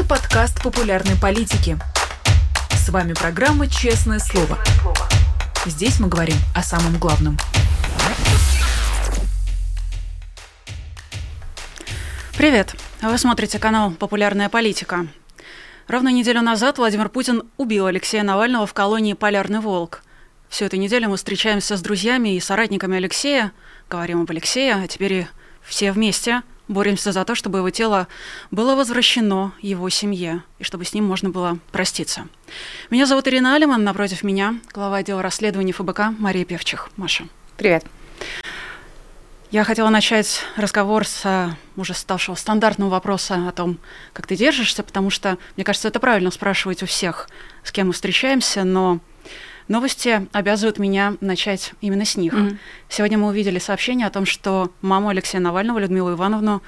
Это подкаст популярной политики. С вами программа «Честное слово». Здесь мы говорим о самом главном. Привет! Вы смотрите канал «Популярная политика». Ровно неделю назад Владимир Путин убил Алексея Навального в колонии «Полярный волк». Всю эту неделю мы встречаемся с друзьями и соратниками Алексея, говорим об Алексее, а теперь и все вместе боремся за то, чтобы его тело было возвращено его семье, и чтобы с ним можно было проститься. Меня зовут Ирина Алиман, напротив меня глава отдела расследований ФБК Мария Певчих. Маша. Привет. Я хотела начать разговор с уже ставшего стандартного вопроса о том, как ты держишься, потому что, мне кажется, это правильно спрашивать у всех, с кем мы встречаемся, но новости обязывают меня начать именно с них. Mm-hmm. Сегодня мы увидели сообщение о том, что маму Алексея Навального, Людмилу Ивановну,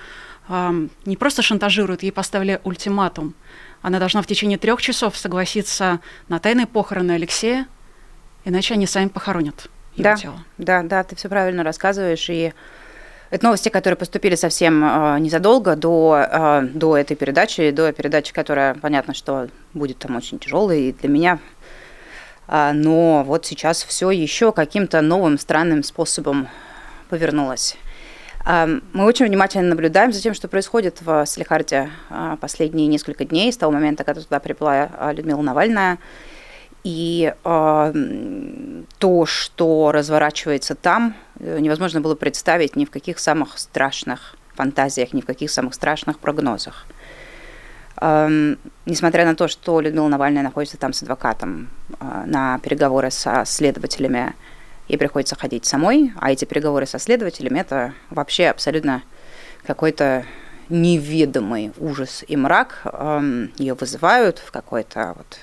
э, не просто шантажируют, ей поставили ультиматум. Она должна в течение трех часов согласиться на тайные похороны Алексея, иначе они сами похоронят его да, тело. Да, да, ты все правильно рассказываешь. И это новости, которые поступили совсем э, незадолго до, э, до этой передачи, до передачи, которая, понятно, что будет там очень тяжелой и для меня. Э, но вот сейчас все еще каким-то новым странным способом повернулось. Э, мы очень внимательно наблюдаем за тем, что происходит в Салихарде э, последние несколько дней, с того момента, когда туда прибыла Людмила Навальная. И то, что разворачивается там, э, невозможно было представить ни в каких самых страшных фантазиях, ни в каких самых страшных прогнозах. Эм, несмотря на то, что Людмила Навальная находится там с адвокатом э, на переговоры со следователями, ей приходится ходить самой, а эти переговоры со следователями это вообще абсолютно какой-то неведомый ужас и мрак. Эм, ее вызывают в какой-то вот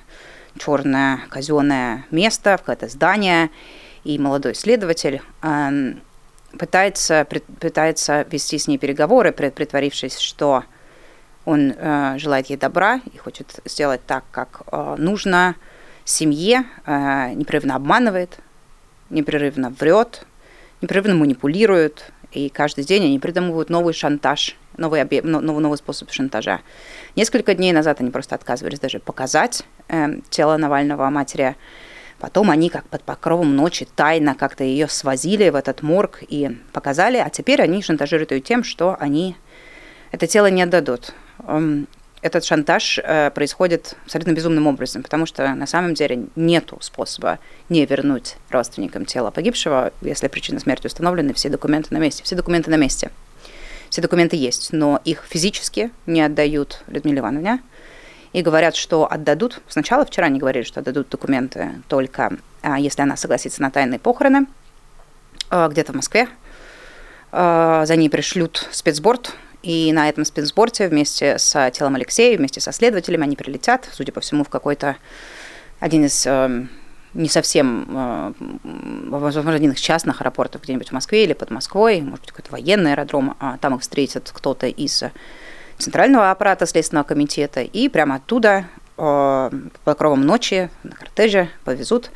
черное казенное место, в какое-то здание, и молодой следователь э, пытается, пытается вести с ней переговоры, притворившись, что он э, желает ей добра и хочет сделать так, как э, нужно семье, э, непрерывно обманывает, непрерывно врет, непрерывно манипулирует, и каждый день они придумывают новый шантаж, новый, объ... новый, новый способ шантажа. Несколько дней назад они просто отказывались даже показать э, тело Навального матери. Потом они как под покровом ночи тайно как-то ее свозили в этот морг и показали, а теперь они шантажируют ее тем, что они это тело не отдадут. Эм, этот шантаж э, происходит абсолютно безумным образом, потому что на самом деле нет способа не вернуть родственникам тело погибшего, если причина смерти установлена, все документы на месте. Все документы на месте. Все документы есть, но их физически не отдают Людмиле Ивановне. И говорят, что отдадут. Сначала вчера они говорили, что отдадут документы только а, если она согласится на тайные похороны а, где-то в Москве. А, за ней пришлют спецборд и на этом спецборте вместе с телом Алексея, вместе со следователями они прилетят, судя по всему, в какой-то один из э, не совсем, э, возможно, один из частных аэропортов где-нибудь в Москве или под Москвой, может быть, какой-то военный аэродром, а там их встретит кто-то из центрального аппарата Следственного комитета, и прямо оттуда э, по покровам ночи на кортеже повезут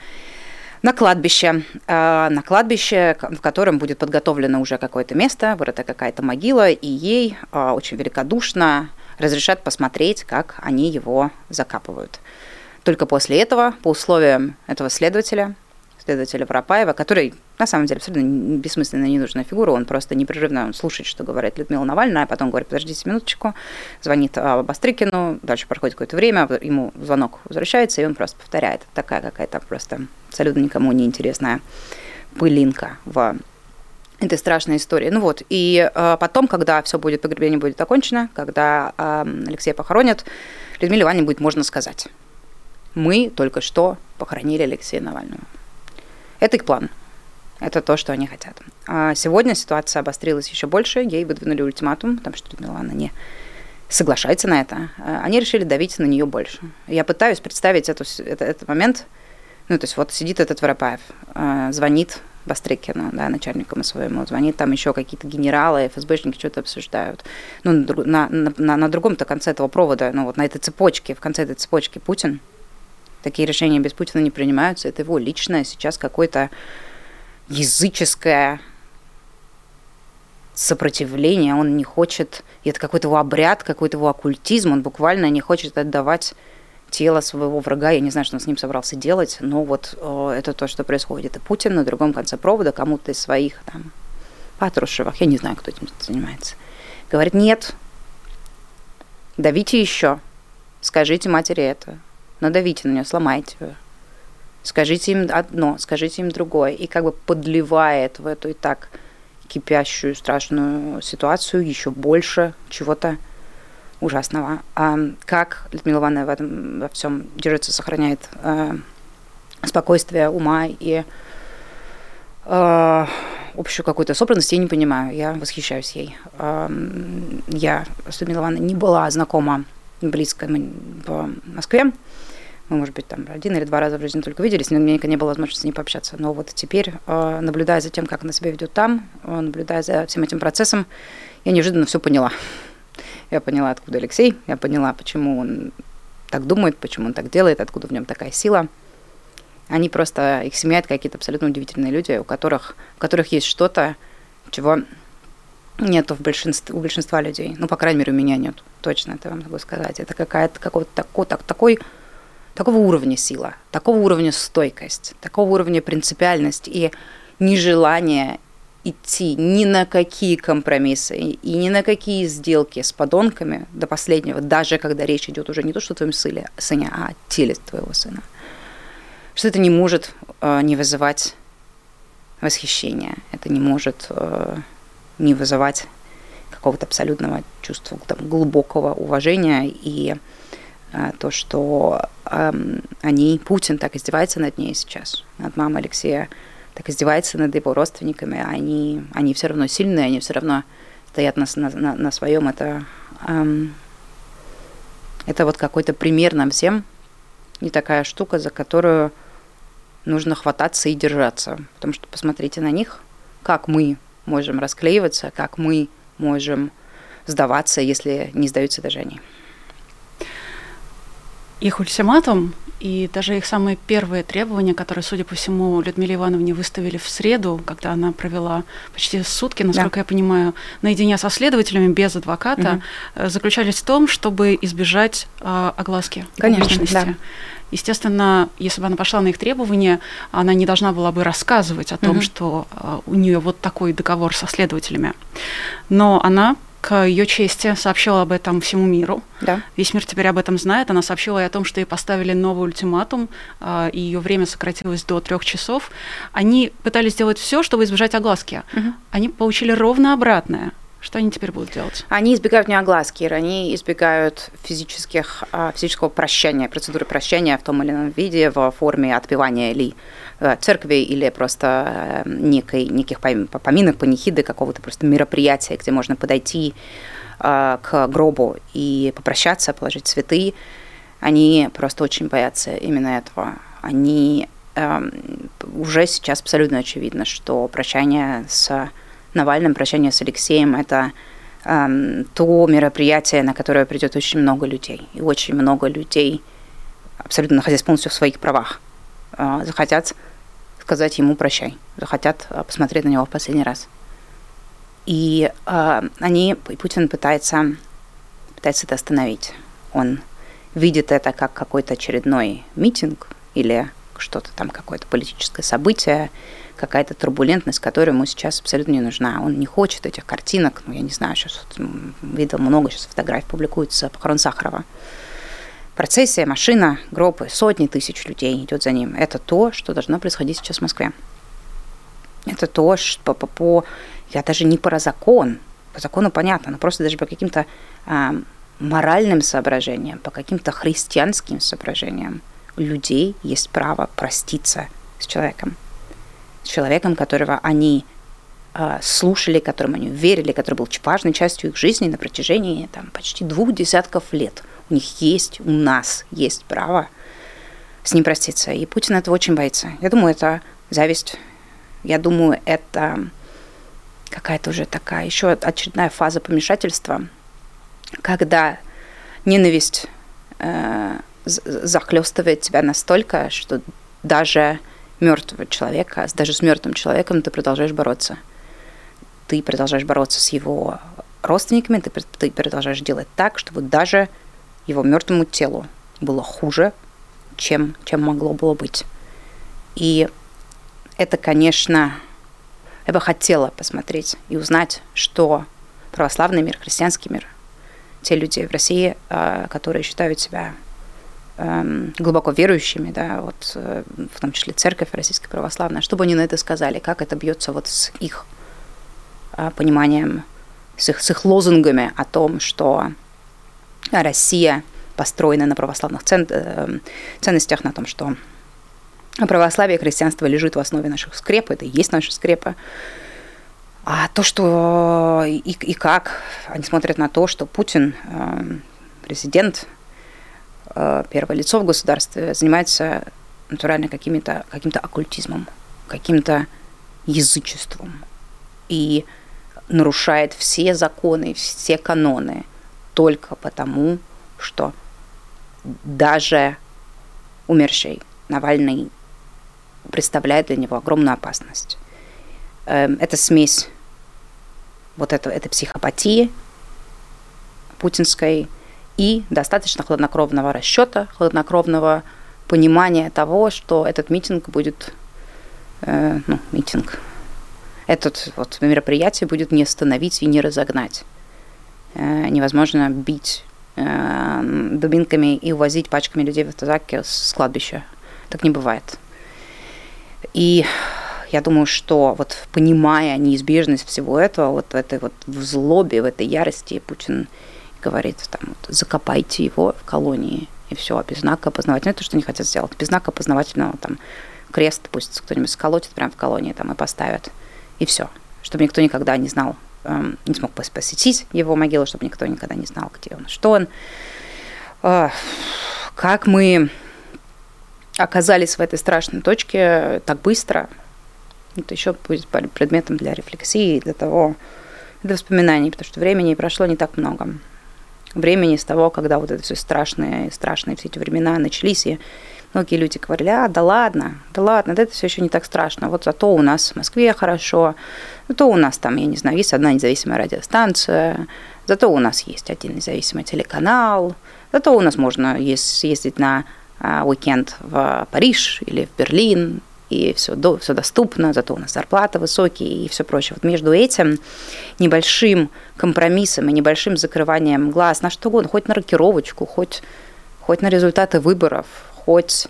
на кладбище, э, на кладбище, в котором будет подготовлено уже какое-то место, вырыта какая-то могила, и ей э, очень великодушно разрешат посмотреть, как они его закапывают. Только после этого, по условиям этого следователя, следователя Воропаева, который на самом деле абсолютно бессмысленная, ненужная фигура, он просто непрерывно слушает, что говорит Людмила Навальная, а потом говорит, подождите минуточку, звонит а, Бастрыкину, дальше проходит какое-то время, ему звонок возвращается, и он просто повторяет. Такая какая-то просто абсолютно никому не интересная пылинка в этой страшной истории. Ну вот, и э, потом, когда все будет, погребение будет окончено, когда э, Алексея похоронят, Людмиле Ивановне будет можно сказать, мы только что похоронили Алексея Навального. Это их план. Это то, что они хотят. А сегодня ситуация обострилась еще больше. Ей выдвинули ультиматум, потому что Милана не соглашается на это. А они решили давить на нее больше. Я пытаюсь представить эту, это, этот момент. Ну, то есть вот сидит этот Воропаев, а, звонит Бастрыкину, да, начальнику своему, звонит там еще какие-то генералы, ФСБшники что-то обсуждают. Ну, на, на, на, на другом-то конце этого провода, ну, вот на этой цепочке, в конце этой цепочки Путин. Такие решения без Путина не принимаются. Это его личное сейчас какое-то языческое сопротивления, он не хочет, это какой-то его обряд, какой-то его оккультизм, он буквально не хочет отдавать тело своего врага. Я не знаю, что он с ним собрался делать, но вот э, это то, что происходит. И Путин на другом конце провода кому-то из своих там Патрушевых, я не знаю, кто этим занимается, говорит, нет, давите еще, скажите матери это, надавите на нее, сломайте ее. Скажите им одно, скажите им другое. И как бы подливает в эту и так кипящую страшную ситуацию еще больше чего-то ужасного. А как Людмила Ивановна в этом во всем держится, сохраняет э, спокойствие ума и э, общую какую-то собранность, я не понимаю. Я восхищаюсь ей. Э, я с Людмилой Ивановной не была знакома близко в Москве. Мы, может быть, там один или два раза в жизни только виделись, но у меня не было возможности с ней пообщаться. Но вот теперь, э, наблюдая за тем, как она себя ведет там, э, наблюдая за всем этим процессом, я неожиданно все поняла. Я поняла, откуда Алексей, я поняла, почему он так думает, почему он так делает, откуда в нем такая сила. Они просто, их семья это какие-то абсолютно удивительные люди, у которых, у которых есть что-то, чего нету в большинстве, у большинства людей. Ну, по крайней мере, у меня нет. Точно это вам могу сказать. Это какая-то какой-то такой, так, такой, такого уровня сила, такого уровня стойкость, такого уровня принципиальность и нежелание идти ни на какие компромиссы и ни на какие сделки с подонками до последнего, даже когда речь идет уже не то, что о твоем сыне, сыне а о теле твоего сына. Что это не может э, не вызывать восхищения, это не может э, не вызывать какого-то абсолютного чувства там, глубокого уважения и то, что они, Путин так издевается над ней сейчас, над мамой Алексея, так издевается над его родственниками, а они, они все равно сильные, они все равно стоят на, на, на своем. Это, эм, это вот какой-то пример нам всем, не такая штука, за которую нужно хвататься и держаться. Потому что посмотрите на них, как мы можем расклеиваться, как мы можем сдаваться, если не сдаются даже они. Их ультиматум и даже их самые первые требования, которые, судя по всему, Людмиле Ивановне выставили в среду, когда она провела почти сутки, насколько да. я понимаю, наедине со следователями без адвоката, угу. заключались в том, чтобы избежать э, огласки Конечно, да. Естественно, если бы она пошла на их требования, она не должна была бы рассказывать о том, угу. что э, у нее вот такой договор со следователями. Но она к ее чести сообщила об этом всему миру. Да. Весь мир теперь об этом знает. Она сообщила и о том, что ей поставили новый ультиматум, а, и ее время сократилось до трех часов. Они пытались сделать все, чтобы избежать огласки. Угу. Они получили ровно обратное. Что они теперь будут делать? Они избегают не огласки, они избегают физических, а, физического прощания, процедуры прощания в том или ином виде, в форме отпевания или Э, церкви или просто э, некой, неких поминок, панихиды, какого-то просто мероприятия, где можно подойти э, к гробу и попрощаться, положить цветы, они просто очень боятся именно этого. Они эм, уже сейчас абсолютно очевидно, что прощание с Навальным, прощание с Алексеем – это эм, то мероприятие, на которое придет очень много людей. И очень много людей, абсолютно находясь полностью в своих правах, захотят сказать ему прощай, захотят а, посмотреть на него в последний раз. И э, они, и Путин пытается, пытается это остановить. Он видит это как какой-то очередной митинг или что-то там, какое-то политическое событие, какая-то турбулентность, которая ему сейчас абсолютно не нужна. Он не хочет этих картинок, ну, я не знаю, сейчас видел много сейчас фотографий, публикуется похорон Сахарова процессия, машина, группы, сотни тысяч людей идет за ним. Это то, что должно происходить сейчас в Москве. Это то, что по, по я даже не про закон, по закону понятно, но просто даже по каким-то а, моральным соображениям, по каким-то христианским соображениям у людей есть право проститься с человеком. С человеком, которого они а, слушали, которому они верили, который был важной частью их жизни на протяжении там, почти двух десятков лет – них есть, у нас есть право с ним проститься. И Путин этого очень боится. Я думаю, это зависть. Я думаю, это какая-то уже такая еще очередная фаза помешательства, когда ненависть э, захлестывает тебя настолько, что даже мертвого человека, даже с мертвым человеком ты продолжаешь бороться. ты продолжаешь бороться с его родственниками, ты, ты продолжаешь делать так, чтобы даже его мертвому телу было хуже, чем, чем могло было быть. И это, конечно, я бы хотела посмотреть и узнать, что православный мир, христианский мир, те люди в России, а, которые считают себя эм, глубоко верующими, да, вот э, в том числе церковь российская православная, чтобы они на это сказали, как это бьется вот с их а, пониманием, с их, с их лозунгами о том, что Россия построена на православных цен, э, ценностях, на том, что православие и христианство лежит в основе наших скреп, это и есть наши скрепы. А то, что и, и как они смотрят на то, что Путин, э, президент, э, первое лицо в государстве, занимается натурально каким-то каким оккультизмом, каким-то язычеством и нарушает все законы, все каноны только потому, что даже умерший Навальный представляет для него огромную опасность. Эм, это смесь вот это, этой психопатии путинской и достаточно хладнокровного расчета, хладнокровного понимания того, что этот митинг будет, э, ну, митинг, этот вот мероприятие будет не остановить и не разогнать. Э, невозможно бить э, дубинками и увозить пачками людей в автозаке с кладбища. Так не бывает. И я думаю, что вот понимая неизбежность всего этого, вот в этой вот в злобе, в этой ярости, Путин говорит, там, вот, закопайте его в колонии, и все, без знака опознавательного, это что они хотят сделать, без знака опознавательного, там, крест пусть кто-нибудь сколотит прямо в колонии там и поставят, и все, чтобы никто никогда не знал, не смог посетить его могилу, чтобы никто никогда не знал, где он, что он. Как мы оказались в этой страшной точке так быстро, это еще будет предметом для рефлексии, для того, для воспоминаний, потому что времени прошло не так много. Времени с того, когда вот это все страшные, страшные все эти времена начались, и многие люди говорили, а, да ладно, да ладно, да это все еще не так страшно. Вот зато у нас в Москве хорошо, зато у нас там, я не знаю, есть одна независимая радиостанция, зато у нас есть один независимый телеканал, зато у нас можно ездить на а, уикенд в Париж или в Берлин, и все, до, все доступно, зато у нас зарплата высокие и все прочее. Вот между этим небольшим компромиссом и небольшим закрыванием глаз на что угодно, хоть на рокировочку, хоть, хоть на результаты выборов, хоть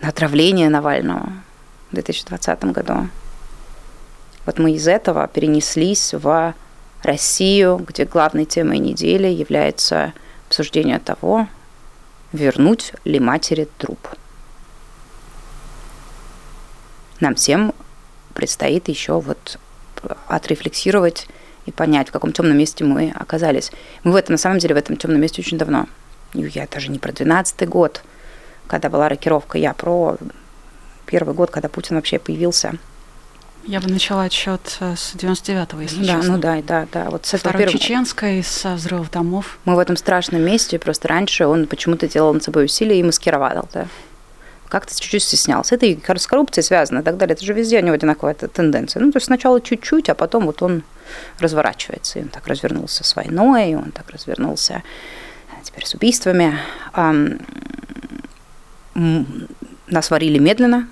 на отравление Навального в 2020 году. Вот мы из этого перенеслись в Россию, где главной темой недели является обсуждение того, вернуть ли матери труп. Нам всем предстоит еще вот отрефлексировать и понять, в каком темном месте мы оказались. Мы в этом, на самом деле, в этом темном месте очень давно. Я даже не про 12 год, когда была рокировка, я про первый год, когда Путин вообще появился. Я бы начала отсчет э, с 99-го, если да, честно. Ну да, да, да. Вот с Второй первого... чеченской, со взрывов домов. Мы в этом страшном месте, просто раньше он почему-то делал над собой усилия и маскировал, да. Как-то чуть-чуть стеснялся. Это и с коррупцией связано и так далее. Это же везде у него одинаковая тенденция. Ну, то есть сначала чуть-чуть, а потом вот он разворачивается. И он так развернулся с войной, и он так развернулся теперь с убийствами. Нас варили медленно,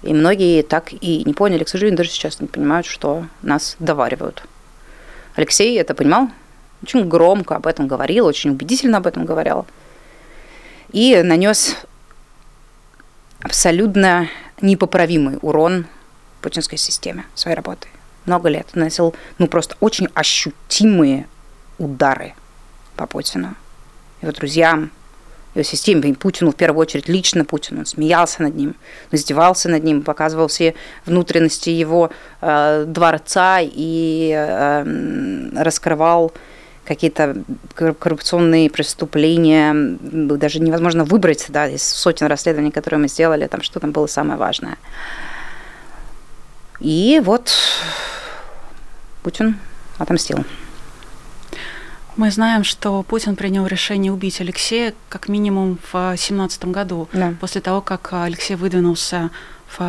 и многие так и не поняли, к сожалению, даже сейчас не понимают, что нас доваривают. Алексей это понимал, очень громко об этом говорил, очень убедительно об этом говорил. И нанес абсолютно непоправимый урон путинской системе своей работы. Много лет наносил ну, просто очень ощутимые удары по Путину, его друзьям, его системе, Путину в первую очередь, лично Путину. Он смеялся над ним, издевался над ним, показывал все внутренности его э, дворца и э, раскрывал какие-то коррупционные преступления, даже невозможно выбрать да, из сотен расследований, которые мы сделали, там что там было самое важное. И вот Путин отомстил. Мы знаем, что Путин принял решение убить Алексея как минимум в 2017 году, да. после того, как Алексей выдвинулся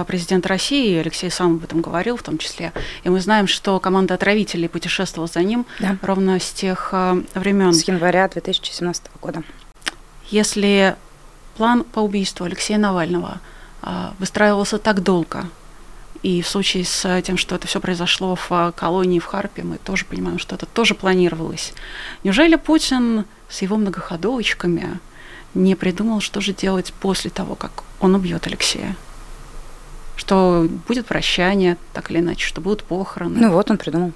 президент России, Алексей сам об этом говорил в том числе. И мы знаем, что команда отравителей путешествовала за ним да. ровно с тех э, времен. С января 2017 года. Если план по убийству Алексея Навального э, выстраивался так долго, и в случае с тем, что это все произошло в колонии в Харпе, мы тоже понимаем, что это тоже планировалось. Неужели Путин с его многоходовочками не придумал, что же делать после того, как он убьет Алексея? Что будет прощание, так или иначе, что будут похороны. Ну вот он придумал.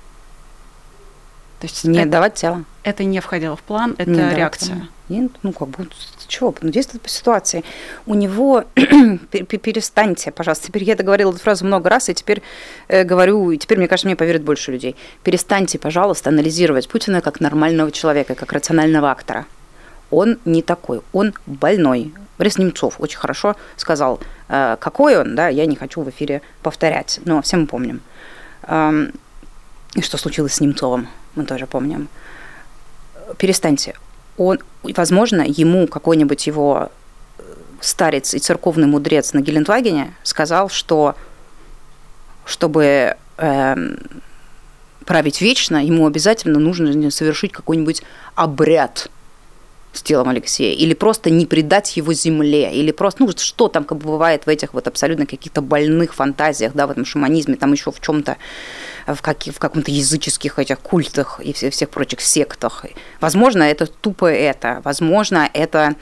То есть не это, отдавать тело. Это не входило в план, это не реакция. Нет, ну как бы, чего, ну действует по ситуации. У него, перестаньте, пожалуйста, теперь я договорила эту фразу много раз, и теперь э, говорю, и теперь, мне кажется, мне поверит больше людей. Перестаньте, пожалуйста, анализировать Путина как нормального человека, как рационального актора. Он не такой, он больной. Борис Немцов очень хорошо сказал, э, какой он, да, я не хочу в эфире повторять, но все мы помним. Эм, и что случилось с Немцовым, мы тоже помним. Перестаньте. Он, возможно, ему какой-нибудь его э, старец и церковный мудрец на Гелендвагене сказал, что чтобы э, править вечно, ему обязательно нужно совершить какой-нибудь обряд с телом Алексея, или просто не предать его земле, или просто, ну, что там как бы бывает в этих вот абсолютно каких-то больных фантазиях, да, в этом шаманизме, там еще в чем-то, в, как, в каком-то языческих этих культах и всех, всех прочих сектах. Возможно, это тупо это, возможно, это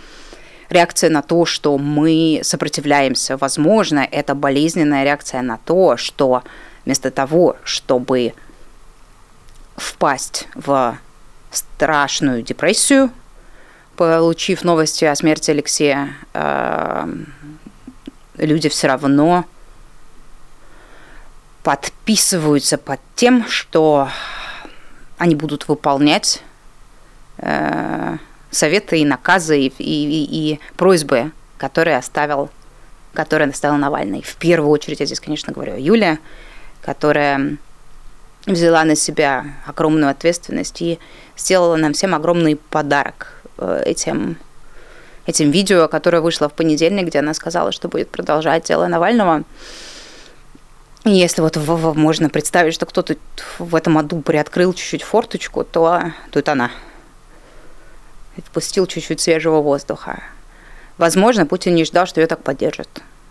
реакция на то, что мы сопротивляемся, возможно, это болезненная реакция на то, что вместо того, чтобы впасть в страшную депрессию, получив новости о смерти Алексея, э, люди все равно подписываются под тем, что они будут выполнять э, советы и наказы и, и, и просьбы, которые оставил, которые оставил Навальный. В первую очередь я здесь, конечно, говорю о Юле, которая взяла на себя огромную ответственность и сделала нам всем огромный подарок этим, этим видео, которое вышло в понедельник, где она сказала, что будет продолжать дело Навального. И если вот можно представить, что кто-то в этом аду приоткрыл чуть-чуть форточку, то, это она. Впустил чуть-чуть свежего воздуха. Возможно, Путин не ждал, что ее так поддержат.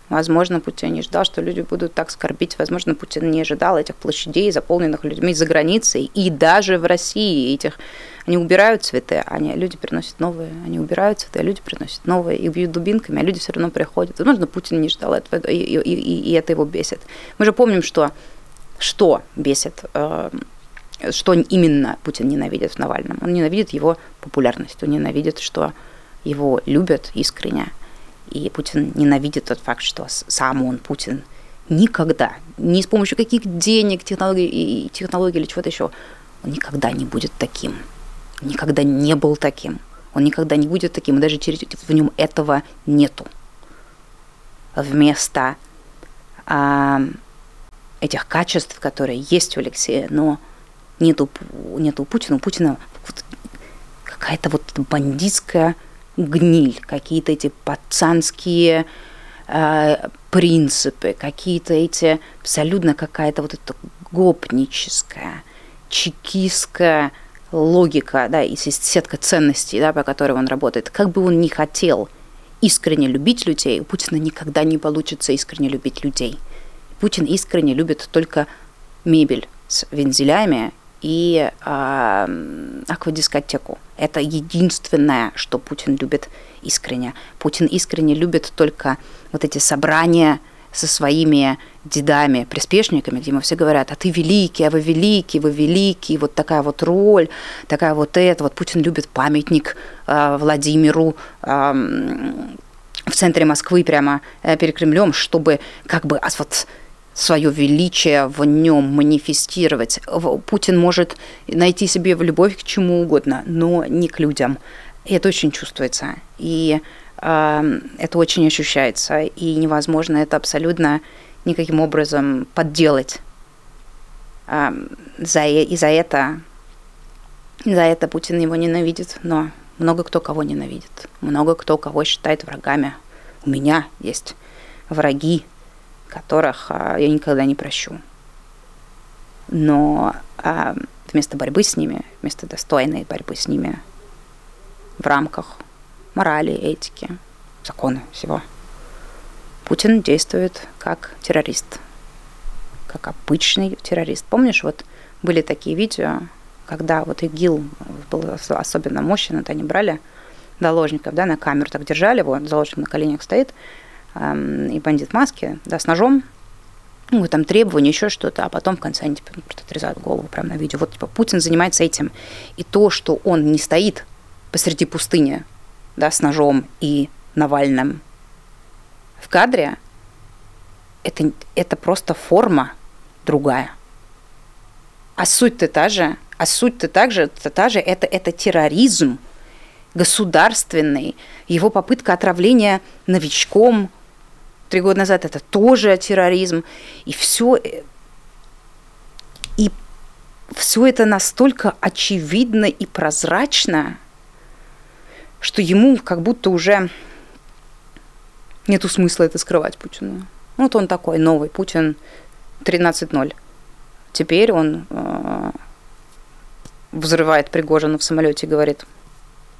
Возможно, Путин не ждал, что люди будут так скорбить. Возможно, Путин не ожидал этих площадей, заполненных людьми за границей. И даже в России этих они убирают цветы, они, люди приносят новые. Они убирают цветы, а люди приносят новые. И бьют дубинками, а люди все равно приходят. Возможно, Путин не ждал этого, и, и, и, и это его бесит. Мы же помним, что, что бесит, э, что именно Путин ненавидит в Навальном. Он ненавидит его популярность, он ненавидит, что его любят искренне. И Путин ненавидит тот факт, что сам он, Путин, никогда, ни с помощью каких денег, технологий, технологий или чего-то еще, он никогда не будет таким никогда не был таким. Он никогда не будет таким, и даже через, в нем этого нету. Вместо а, этих качеств, которые есть у Алексея, но нету, нету у Путина. У Путина вот какая-то вот бандитская гниль, какие-то эти пацанские э, принципы, какие-то эти абсолютно какая-то вот эта гопническая, чекистская логика, да, и сетка ценностей, да, по которой он работает, как бы он ни хотел искренне любить людей, у Путина никогда не получится искренне любить людей. Путин искренне любит только мебель с вензелями и э, аквадискотеку. Это единственное, что Путин любит искренне. Путин искренне любит только вот эти собрания со своими дедами, приспешниками, где ему все говорят, а ты великий, а вы великий, вы великий, вот такая вот роль, такая вот это. Вот Путин любит памятник э, Владимиру э, в центре Москвы, прямо э, перед Кремлем, чтобы как бы вот свое величие в нем манифестировать. Путин может найти себе в любовь к чему угодно, но не к людям. И это очень чувствуется. И это очень ощущается, и невозможно это абсолютно никаким образом подделать. За, и за это За это Путин его ненавидит, но много кто кого ненавидит, много кто кого считает врагами. У меня есть враги, которых а, я никогда не прощу. Но а, вместо борьбы с ними, вместо достойной борьбы с ними в рамках морали, этики, закона всего, Путин действует как террорист, как обычный террорист. Помнишь, вот были такие видео, когда вот ИГИЛ был особенно мощен, это они брали заложников, да, на камеру так держали его, заложник на коленях стоит, и бандит в маске, да, с ножом, ну, там требования, еще что-то, а потом в конце они типа, просто отрезают голову прямо на видео. Вот типа Путин занимается этим. И то, что он не стоит посреди пустыни, да, с ножом и Навальным в кадре, это, это просто форма другая. А суть-то та же, а суть-то также, та же, это, это терроризм государственный, его попытка отравления новичком три года назад, это тоже терроризм. И все, и все это настолько очевидно и прозрачно, что ему как будто уже нету смысла это скрывать Путину. Вот он такой новый Путин 13.0. Теперь он э, взрывает Пригожина в самолете и говорит,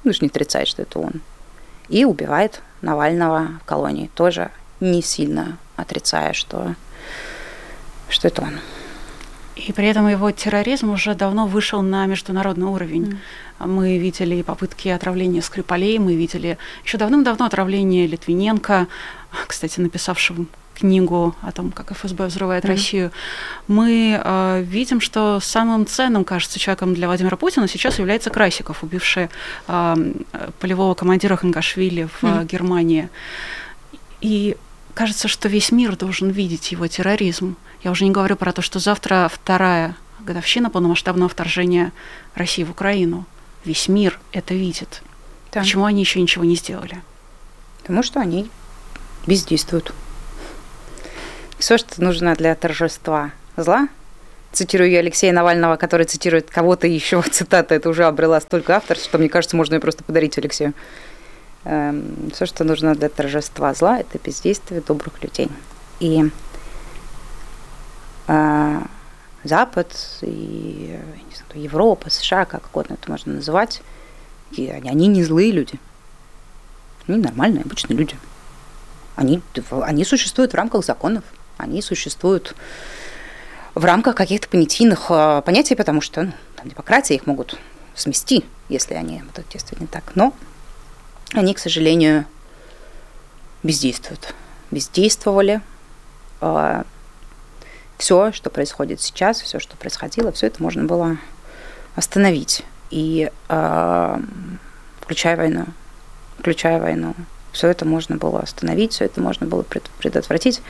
ну, не отрицает, что это он. И убивает Навального в колонии, тоже не сильно отрицая, что, что это он. И при этом его терроризм уже давно вышел на международный уровень. Mm. Мы видели попытки отравления Скрипалей, мы видели еще давным-давно отравление Литвиненко, кстати, написавшего книгу о том, как ФСБ взрывает mm-hmm. Россию, мы э, видим, что самым ценным, кажется, человеком для Владимира Путина сейчас является Красиков, убивший э, полевого командира Хангашвили в mm-hmm. Германии. И кажется, что весь мир должен видеть его терроризм. Я уже не говорю про то, что завтра вторая годовщина полномасштабного вторжения России в Украину. Весь мир это видит. Да. Почему они еще ничего не сделали? Потому что они бездействуют. Все, что нужно для торжества зла, цитирую я Алексея Навального, который цитирует кого-то еще, цитата, это уже обрела столько авторств, что мне кажется, можно ее просто подарить Алексею. Эм, Все, что нужно для торжества зла, это бездействие добрых людей. И э, Запад и не знаю, Европа, США, как угодно это можно называть, и они, они не злые люди. Они нормальные, обычные люди. Они, они существуют в рамках законов они существуют в рамках каких-то понятийных э, понятий, потому что ну, там, демократия их могут смести, если они будут действовать не так. Но они, к сожалению, бездействуют. Бездействовали. Э, все, что происходит сейчас, все, что происходило, все это можно было остановить. И э, включая войну, включая войну, все это можно было остановить, все это можно было предотвратить.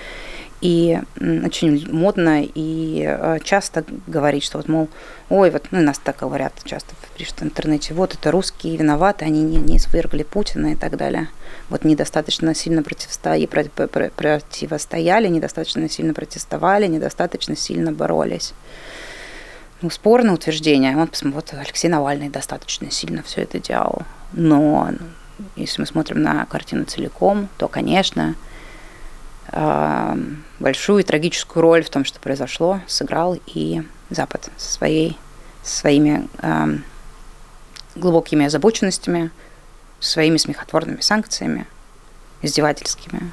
И очень модно и э, часто говорить, что вот, мол, ой, вот, ну, нас так говорят часто в интернете, вот это русские виноваты, они не, не свергли Путина и так далее. Вот недостаточно сильно противостояли, противостояли, недостаточно сильно протестовали, недостаточно сильно боролись. Ну, спорное утверждение. Вот, вот Алексей Навальный достаточно сильно все это делал. Но если мы смотрим на картину целиком, то, конечно, большую и трагическую роль в том, что произошло, сыграл и Запад со, своей, со своими глубокими озабоченностями, своими смехотворными санкциями, издевательскими,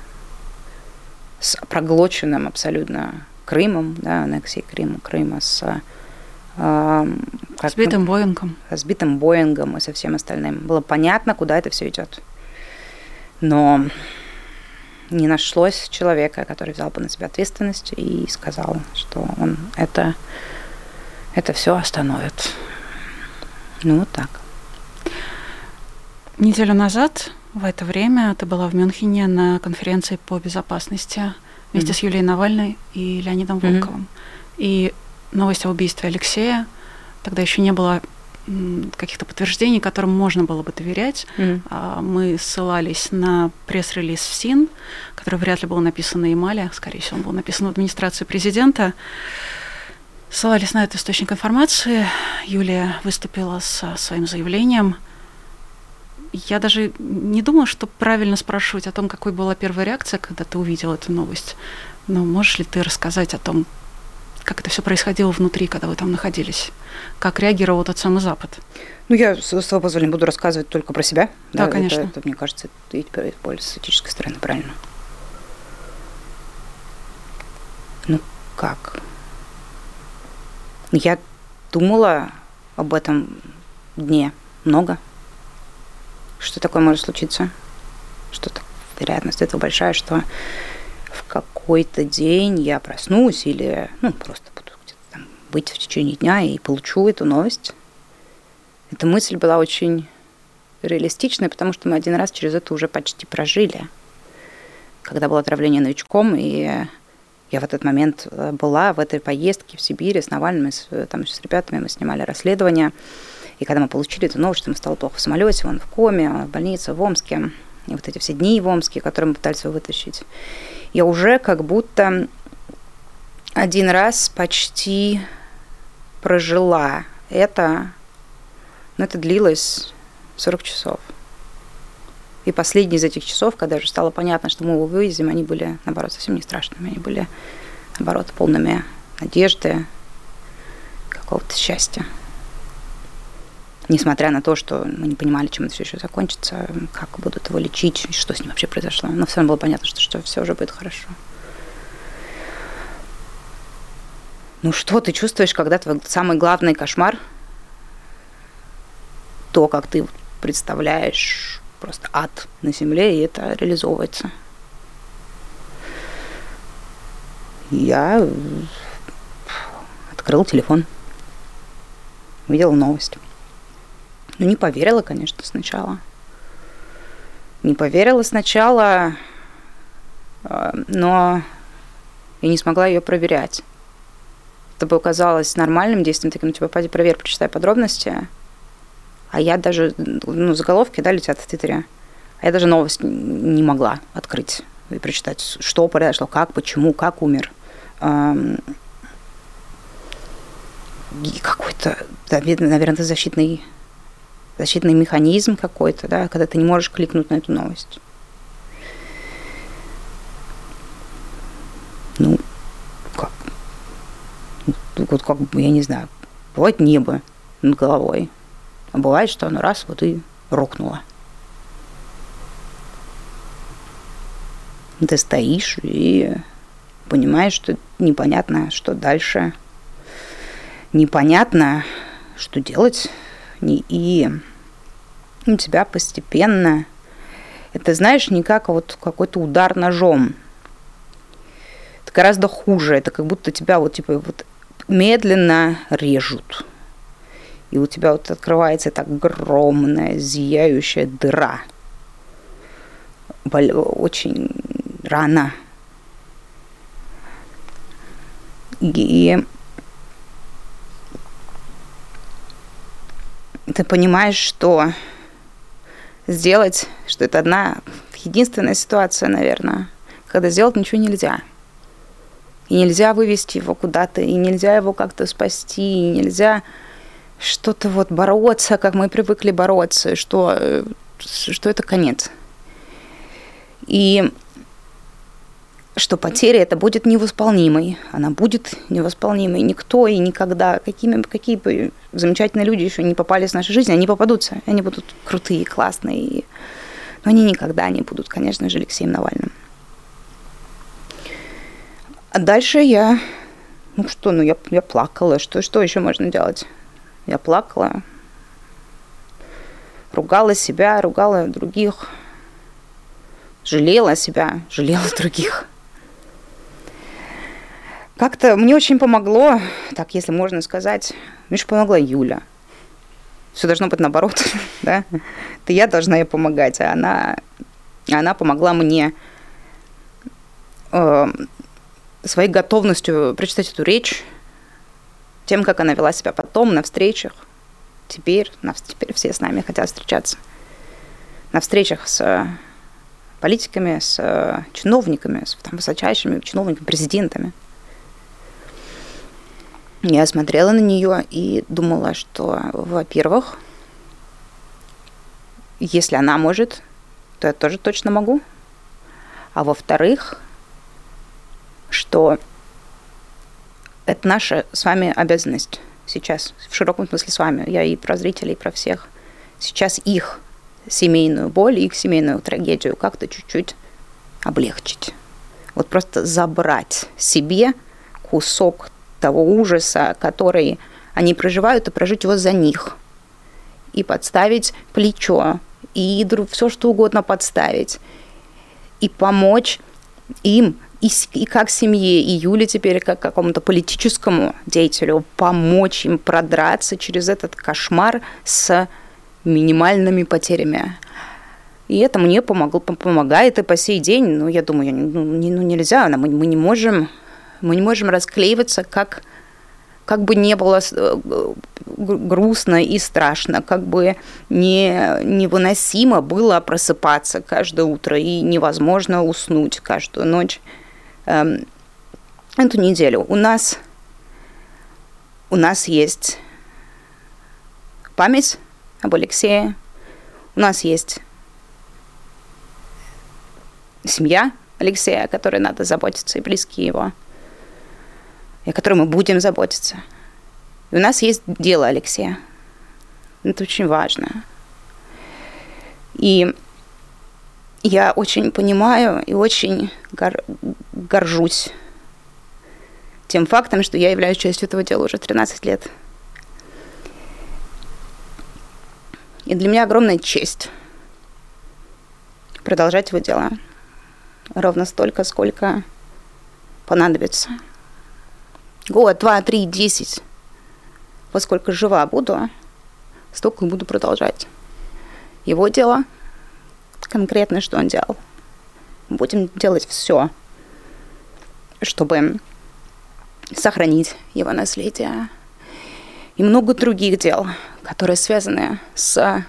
с проглоченным абсолютно Крымом, да, аннексией Крыма, Крыма с э, как, сбитым Боингом. Сбитым Боингом и со всем остальным. Было понятно, куда это все идет. Но не нашлось человека, который взял бы на себя ответственность и сказал, что он это, это все остановит. Ну, вот так. Неделю назад в это время ты была в Мюнхене на конференции по безопасности вместе mm-hmm. с Юлией Навальной и Леонидом Волковым. Mm-hmm. И новость о убийстве Алексея тогда еще не было каких-то подтверждений, которым можно было бы доверять. Mm-hmm. Мы ссылались на пресс-релиз в СИН, который вряд ли был написан на Ямале, скорее всего, он был написан в администрации президента. ссылались на этот источник информации. Юлия выступила со своим заявлением. Я даже не думала, что правильно спрашивать о том, какой была первая реакция, когда ты увидел эту новость. Но можешь ли ты рассказать о том, как это все происходило внутри, когда вы там находились? Как реагировал тот самый Запад? Ну, я, с твоего позволения, буду рассказывать только про себя. Да, да конечно. Это, это, мне кажется, это более с этической стороны правильно. Ну, как? Я думала об этом дне много. Что такое может случиться? Что то вероятность этого большая, что в какой-то день я проснусь или ну, просто буду где-то там быть в течение дня и получу эту новость. Эта мысль была очень реалистичная, потому что мы один раз через это уже почти прожили. Когда было отравление новичком, и я в этот момент э, была в этой поездке в Сибири с Навальным, с, э, там, с ребятами, мы снимали расследование. И когда мы получили эту новость, что ему стало плохо в самолете, он в коме, он в больнице в Омске, и вот эти все дни в Омске, которые мы пытались его вытащить, я уже как будто один раз почти прожила это, но это длилось 40 часов. И последние из этих часов, когда уже стало понятно, что мы его вывезем, они были, наоборот, совсем не страшными. Они были, наоборот, полными надежды, какого-то счастья. Несмотря на то, что мы не понимали, чем это все еще закончится, как будут его лечить, что с ним вообще произошло. Но все равно было понятно, что, что все уже будет хорошо. Ну что ты чувствуешь, когда твой самый главный кошмар, то, как ты представляешь просто ад на земле, и это реализовывается. Я открыл телефон, увидела новость. Ну, не поверила, конечно, сначала. Не поверила сначала, а, но я не смогла ее проверять. Это бы казалось нормальным действием, таким, ну, типа, пойди проверь, прочитай подробности – а я даже, ну, заголовки, да, летят в Твиттере. А я даже новость не могла открыть и прочитать, что произошло, как, почему, как умер. Какой-то, наверное, защитный, защитный механизм какой-то, да, когда ты не можешь кликнуть на эту новость. Ну, как? Вот как, я не знаю, бывает небо над головой, а бывает, что оно раз вот и рухнуло. Ты стоишь и понимаешь, что непонятно, что дальше. Непонятно, что делать. И у тебя постепенно это, знаешь, не как вот какой-то удар ножом. Это гораздо хуже. Это как будто тебя вот типа вот медленно режут и у тебя вот открывается эта огромная зияющая дыра. Очень рано. И ты понимаешь, что сделать, что это одна единственная ситуация, наверное, когда сделать ничего нельзя. И нельзя вывести его куда-то, и нельзя его как-то спасти, и нельзя что-то вот бороться, как мы привыкли бороться, что, э, что это конец. И что потеря это будет невосполнимой. Она будет невосполнимой. Никто и никогда, какими, какие бы замечательные люди еще не попались в нашу жизнь, они попадутся. Они будут крутые, классные. Но они никогда не будут, конечно же, Алексеем Навальным. А дальше я, ну что, ну я, я плакала. Что, что еще можно делать? Я плакала, ругала себя, ругала других, жалела себя, жалела других. Как-то мне очень помогло, так если можно сказать, мне же помогла Юля. Все должно быть наоборот, да? Это я должна ей помогать, а она, она помогла мне э, своей готовностью прочитать эту речь, тем, как она вела себя потом на встречах. Теперь, на, теперь все с нами хотят встречаться. На встречах с э, политиками, с э, чиновниками, с там, высочайшими чиновниками, президентами. Я смотрела на нее и думала, что, во-первых, если она может, то я тоже точно могу. А во-вторых, что это наша с вами обязанность сейчас, в широком смысле с вами, я и про зрителей, и про всех. Сейчас их семейную боль, их семейную трагедию как-то чуть-чуть облегчить. Вот просто забрать себе кусок того ужаса, который они проживают, и прожить его за них. И подставить плечо, и все что угодно подставить. И помочь им и, и как семье, и Юле теперь как какому-то политическому деятелю помочь им продраться через этот кошмар с минимальными потерями. И это мне помогло, помогает и по сей день. Ну, я думаю, ну, не, ну нельзя, мы, мы не можем, мы не можем расклеиваться, как, как бы не было э, грустно и страшно, как бы не, невыносимо было просыпаться каждое утро и невозможно уснуть каждую ночь эм, эту неделю. У нас, у нас есть память об Алексее, у нас есть семья Алексея, о которой надо заботиться, и близкие его, и о которой мы будем заботиться. И у нас есть дело Алексея. Это очень важно. И я очень понимаю и очень гор- горжусь тем фактом, что я являюсь частью этого дела уже 13 лет. И для меня огромная честь продолжать его дела ровно столько, сколько понадобится. Год, два, три, десять. Вот сколько жива буду, столько буду продолжать. Его дело – конкретно, что он делал. Будем делать все, чтобы сохранить его наследие. И много других дел, которые связаны с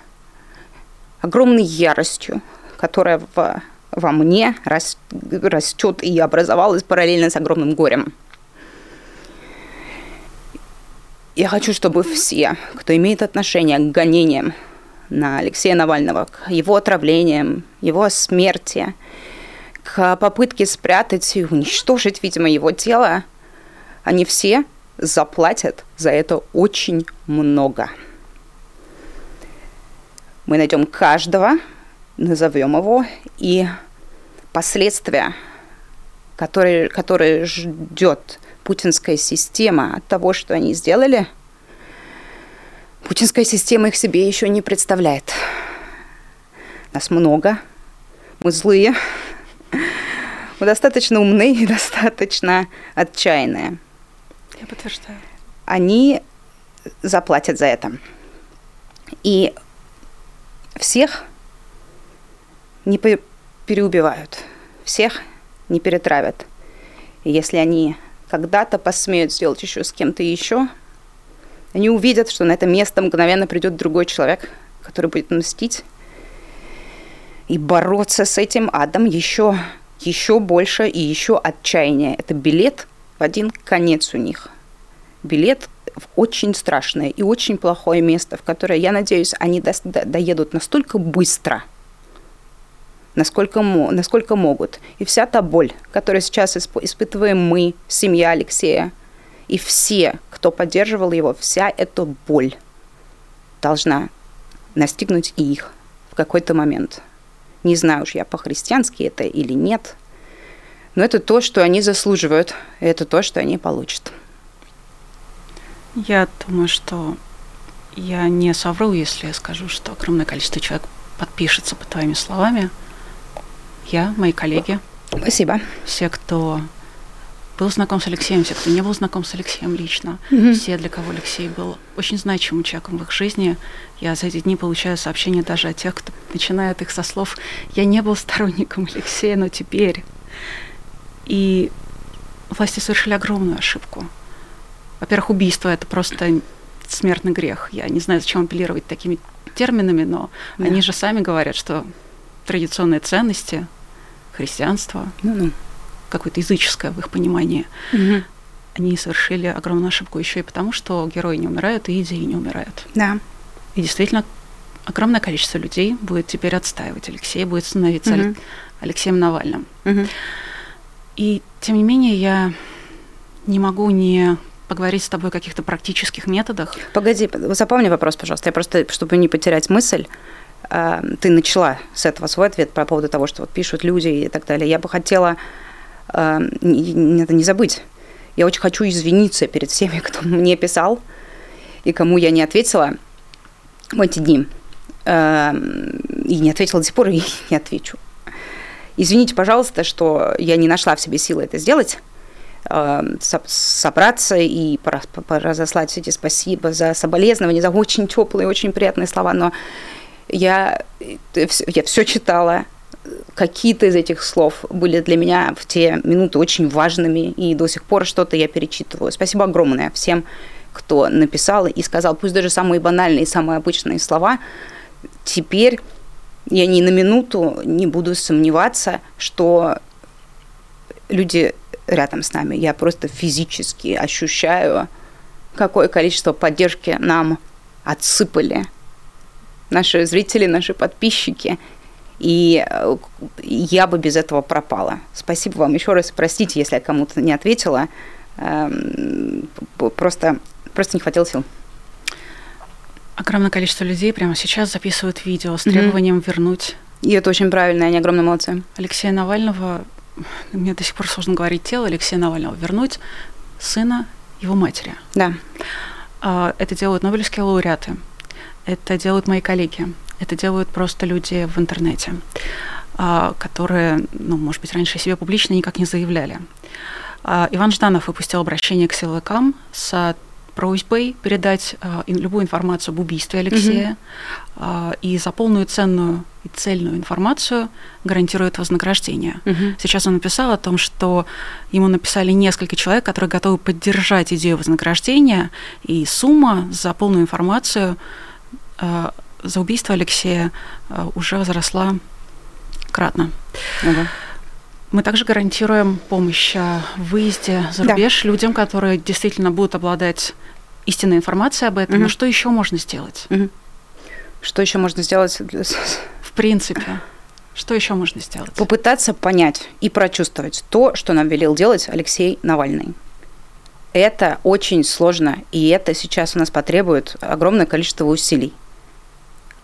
огромной яростью, которая в, во мне рас, растет и образовалась параллельно с огромным горем. Я хочу, чтобы все, кто имеет отношение к гонениям на Алексея Навального, к его отравлениям, его смерти, к попытке спрятать и уничтожить, видимо, его тело, они все заплатят за это очень много. Мы найдем каждого, назовем его, и последствия, которые, которые ждет путинская система от того, что они сделали – Путинская система их себе еще не представляет. Нас много, мы злые, мы достаточно умные и достаточно отчаянные. Я подтверждаю. Они заплатят за это. И всех не переубивают, всех не перетравят. И если они когда-то посмеют сделать еще с кем-то еще – они увидят, что на это место мгновенно придет другой человек, который будет мстить и бороться с этим адом еще, еще больше и еще отчаяние. Это билет в один конец у них. Билет в очень страшное и очень плохое место, в которое, я надеюсь, они до, до, доедут настолько быстро, насколько, насколько могут. И вся та боль, которую сейчас испытываем мы, семья Алексея, и все, кто поддерживал его, вся эта боль должна настигнуть и их в какой-то момент. Не знаю уж я по-христиански это или нет, но это то, что они заслуживают, и это то, что они получат. Я думаю, что я не совру, если я скажу, что огромное количество человек подпишется под твоими словами. Я, мои коллеги. Спасибо. Все, кто был знаком с Алексеем, все, кто не был знаком с Алексеем лично, mm-hmm. все, для кого Алексей был очень значимым человеком в их жизни. Я за эти дни получаю сообщения даже от тех, кто начинает их со слов «Я не был сторонником Алексея, но теперь». И власти совершили огромную ошибку. Во-первых, убийство – это просто смертный грех. Я не знаю, зачем апеллировать такими терминами, но да. они же сами говорят, что традиционные ценности, христианство, ну-ну какое-то языческое в их понимании. Угу. они совершили огромную ошибку еще и потому, что герои не умирают и идеи не умирают. Да. И действительно, огромное количество людей будет теперь отстаивать Алексея, будет становиться угу. Алексеем Навальным. Угу. И тем не менее я не могу не поговорить с тобой о каких-то практических методах. Погоди, запомни вопрос, пожалуйста. Я просто, чтобы не потерять мысль, ты начала с этого свой ответ по поводу того, что вот пишут люди и так далее. Я бы хотела э, это не забыть. Я очень хочу извиниться перед всеми, кто мне писал и кому я не ответила в эти дни. Э, и не ответила до сих пор, и не отвечу. Извините, пожалуйста, что я не нашла в себе силы это сделать. Эм, собраться и разослать все эти спасибо за соболезнования, за очень теплые, очень приятные слова, но я, э, я все читала, какие-то из этих слов были для меня в те минуты очень важными, и до сих пор что-то я перечитываю. Спасибо огромное всем, кто написал и сказал, пусть даже самые банальные, самые обычные слова, теперь я ни на минуту не буду сомневаться, что люди рядом с нами. Я просто физически ощущаю, какое количество поддержки нам отсыпали наши зрители, наши подписчики. И э, я бы без этого пропала. Спасибо вам еще раз. Простите, если я кому-то не ответила. Эм, просто, просто не хватило сил. Огромное количество людей прямо сейчас записывают видео с требованием mm-hmm. вернуть. И это очень правильно, они огромные молодцы. Алексея Навального мне до сих пор сложно говорить тело Алексея Навального, вернуть сына его матери. Да. А, это делают Нобелевские лауреаты, это делают мои коллеги, это делают просто люди в интернете, а, которые, ну, может быть, раньше себе публично никак не заявляли. А, Иван Жданов выпустил обращение к силовикам с просьбой передать э, любую информацию об убийстве Алексея угу. э, и за полную ценную и цельную информацию гарантирует вознаграждение. Угу. Сейчас он написал о том, что ему написали несколько человек, которые готовы поддержать идею вознаграждения, и сумма за полную информацию за убийство Алексея э, уже возросла кратно. Угу. Мы также гарантируем помощь в выезде за рубеж да. людям, которые действительно будут обладать истинной информацией об этом. Угу. Но что еще можно сделать? Угу. Что еще можно сделать? В принципе. Что еще можно сделать? Попытаться понять и прочувствовать то, что нам велел делать Алексей Навальный. Это очень сложно, и это сейчас у нас потребует огромное количество усилий.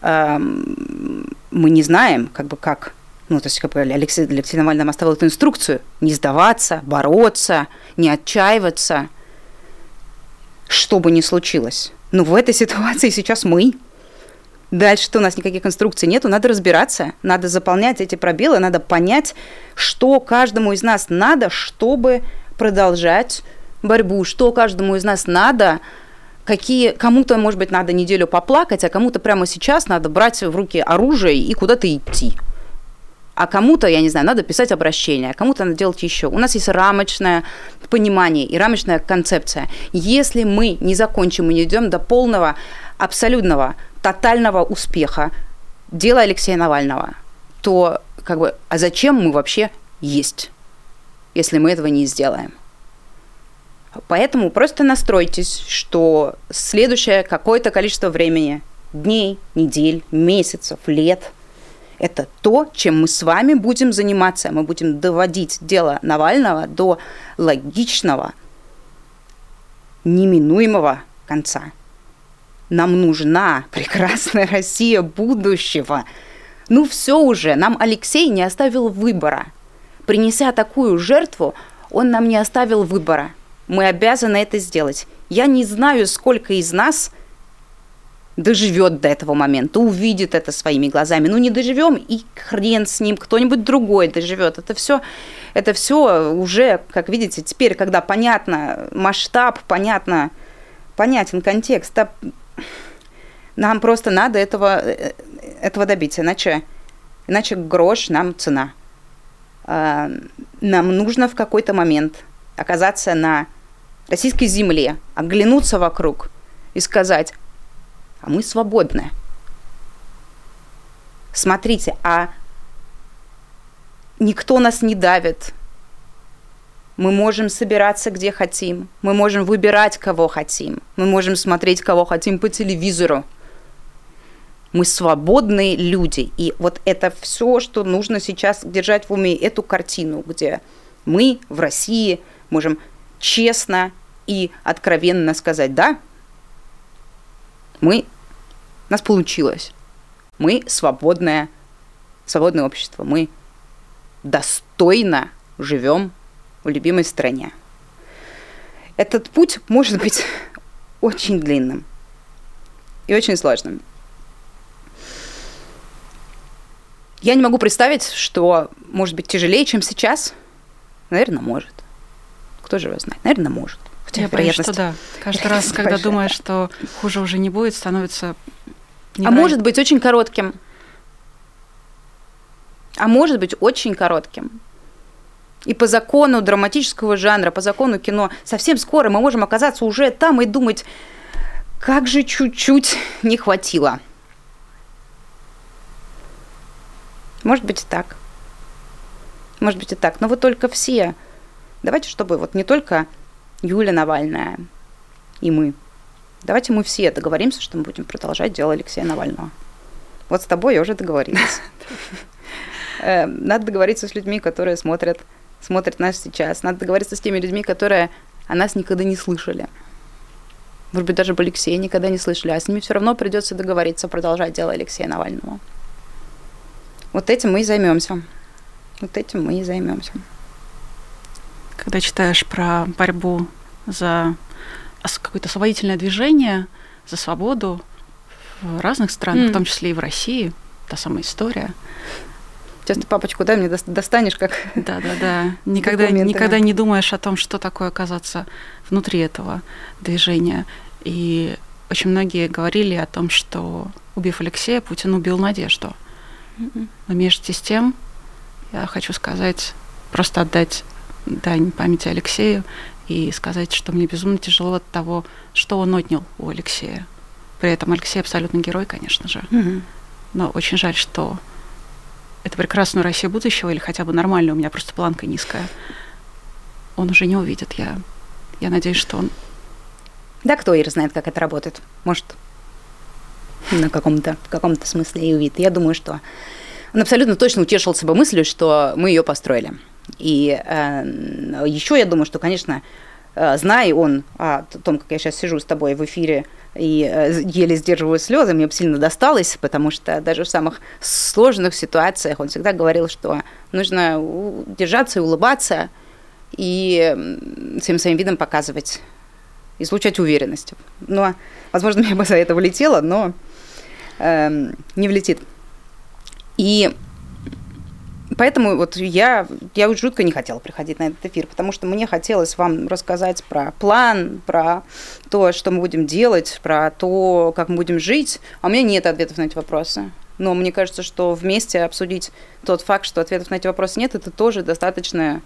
Мы не знаем, как бы как ну, то есть, как бы Алексей, Алексей Навальный нам оставил эту инструкцию не сдаваться, бороться, не отчаиваться, что бы ни случилось. Но в этой ситуации сейчас мы. Дальше-то у нас никаких инструкций нету, надо разбираться, надо заполнять эти пробелы, надо понять, что каждому из нас надо, чтобы продолжать борьбу, что каждому из нас надо, какие кому-то, может быть, надо неделю поплакать, а кому-то прямо сейчас надо брать в руки оружие и куда-то идти а кому-то, я не знаю, надо писать обращение, а кому-то надо делать еще. У нас есть рамочное понимание и рамочная концепция. Если мы не закончим и не идем до полного, абсолютного, тотального успеха дела Алексея Навального, то как бы, а зачем мы вообще есть, если мы этого не сделаем? Поэтому просто настройтесь, что следующее какое-то количество времени, дней, недель, месяцев, лет – это то, чем мы с вами будем заниматься. Мы будем доводить дело Навального до логичного, неминуемого конца. Нам нужна прекрасная Россия будущего. Ну все уже, нам Алексей не оставил выбора. Принеся такую жертву, он нам не оставил выбора. Мы обязаны это сделать. Я не знаю, сколько из нас – доживет до этого момента, увидит это своими глазами. Ну, не доживем, и хрен с ним, кто-нибудь другой доживет. Это все, это все уже, как видите, теперь, когда понятно масштаб, понятно, понятен контекст, да, нам просто надо этого, этого добиться, иначе, иначе грош нам цена. А, нам нужно в какой-то момент оказаться на российской земле, оглянуться вокруг и сказать, а мы свободны. Смотрите, а никто нас не давит, Мы можем собираться где хотим. Мы можем выбирать, кого хотим. Мы можем смотреть, кого хотим по телевизору. Мы свободные люди. И вот это все, что нужно сейчас держать в уме, эту картину, где мы в России можем честно и откровенно сказать, да, мы, у нас получилось. Мы свободное, свободное общество. Мы достойно живем в любимой стране. Этот путь может быть очень длинным и очень сложным. Я не могу представить, что может быть тяжелее, чем сейчас. Наверное, может. Кто же его знает? Наверное, может. Хотя Я боюсь, что да. Каждый раз, когда большая. думаешь, что хуже уже не будет, становится А может быть очень коротким. А может быть очень коротким. И по закону драматического жанра, по закону кино, совсем скоро мы можем оказаться уже там и думать, как же чуть-чуть не хватило. Может быть и так. Может быть и так. Но вот только все. Давайте, чтобы вот не только Юля Навальная и мы. Давайте мы все договоримся, что мы будем продолжать дело Алексея Навального. Вот с тобой я уже договорилась. Э, надо договориться с людьми, которые смотрят, смотрят нас сейчас. Надо договориться с теми людьми, которые о нас никогда не слышали. Может быть, даже об Алексее никогда не слышали, а с ними все равно придется договориться продолжать дело Алексея Навального. Вот этим мы и займемся. Вот этим мы и займемся когда читаешь про борьбу за какое-то освободительное движение, за свободу в разных странах, mm. в том числе и в России, та самая история. Сейчас ты папочку, дай мне достанешь как. Да, да, да. Никогда, никогда не думаешь о том, что такое оказаться внутри этого движения. И очень многие говорили о том, что убив Алексея, Путин убил надежду. Но вместе с тем я хочу сказать, просто отдать дань памяти Алексею и сказать, что мне безумно тяжело от того, что он отнял у Алексея. При этом Алексей абсолютно герой, конечно же. Угу. Но очень жаль, что эту прекрасную Россию будущего, или хотя бы нормальную, у меня просто планка низкая, он уже не увидит. Я, я надеюсь, что он... Да, кто и знает, как это работает. Может, на каком-то каком смысле и увидит. Я думаю, что он абсолютно точно утешился бы мыслью, что мы ее построили. И э, еще я думаю, что, конечно, э, зная он о том, как я сейчас сижу с тобой в эфире и э, еле сдерживаю слезы, мне бы сильно досталось, потому что даже в самых сложных ситуациях он всегда говорил, что нужно держаться и улыбаться, и всем своим видом показывать, излучать уверенность. Но, возможно, я бы за это влетела, но э, не влетит. И Поэтому вот я, я жутко не хотела приходить на этот эфир, потому что мне хотелось вам рассказать про план, про то, что мы будем делать, про то, как мы будем жить. А у меня нет ответов на эти вопросы. Но мне кажется, что вместе обсудить тот факт, что ответов на эти вопросы нет, это тоже достаточно,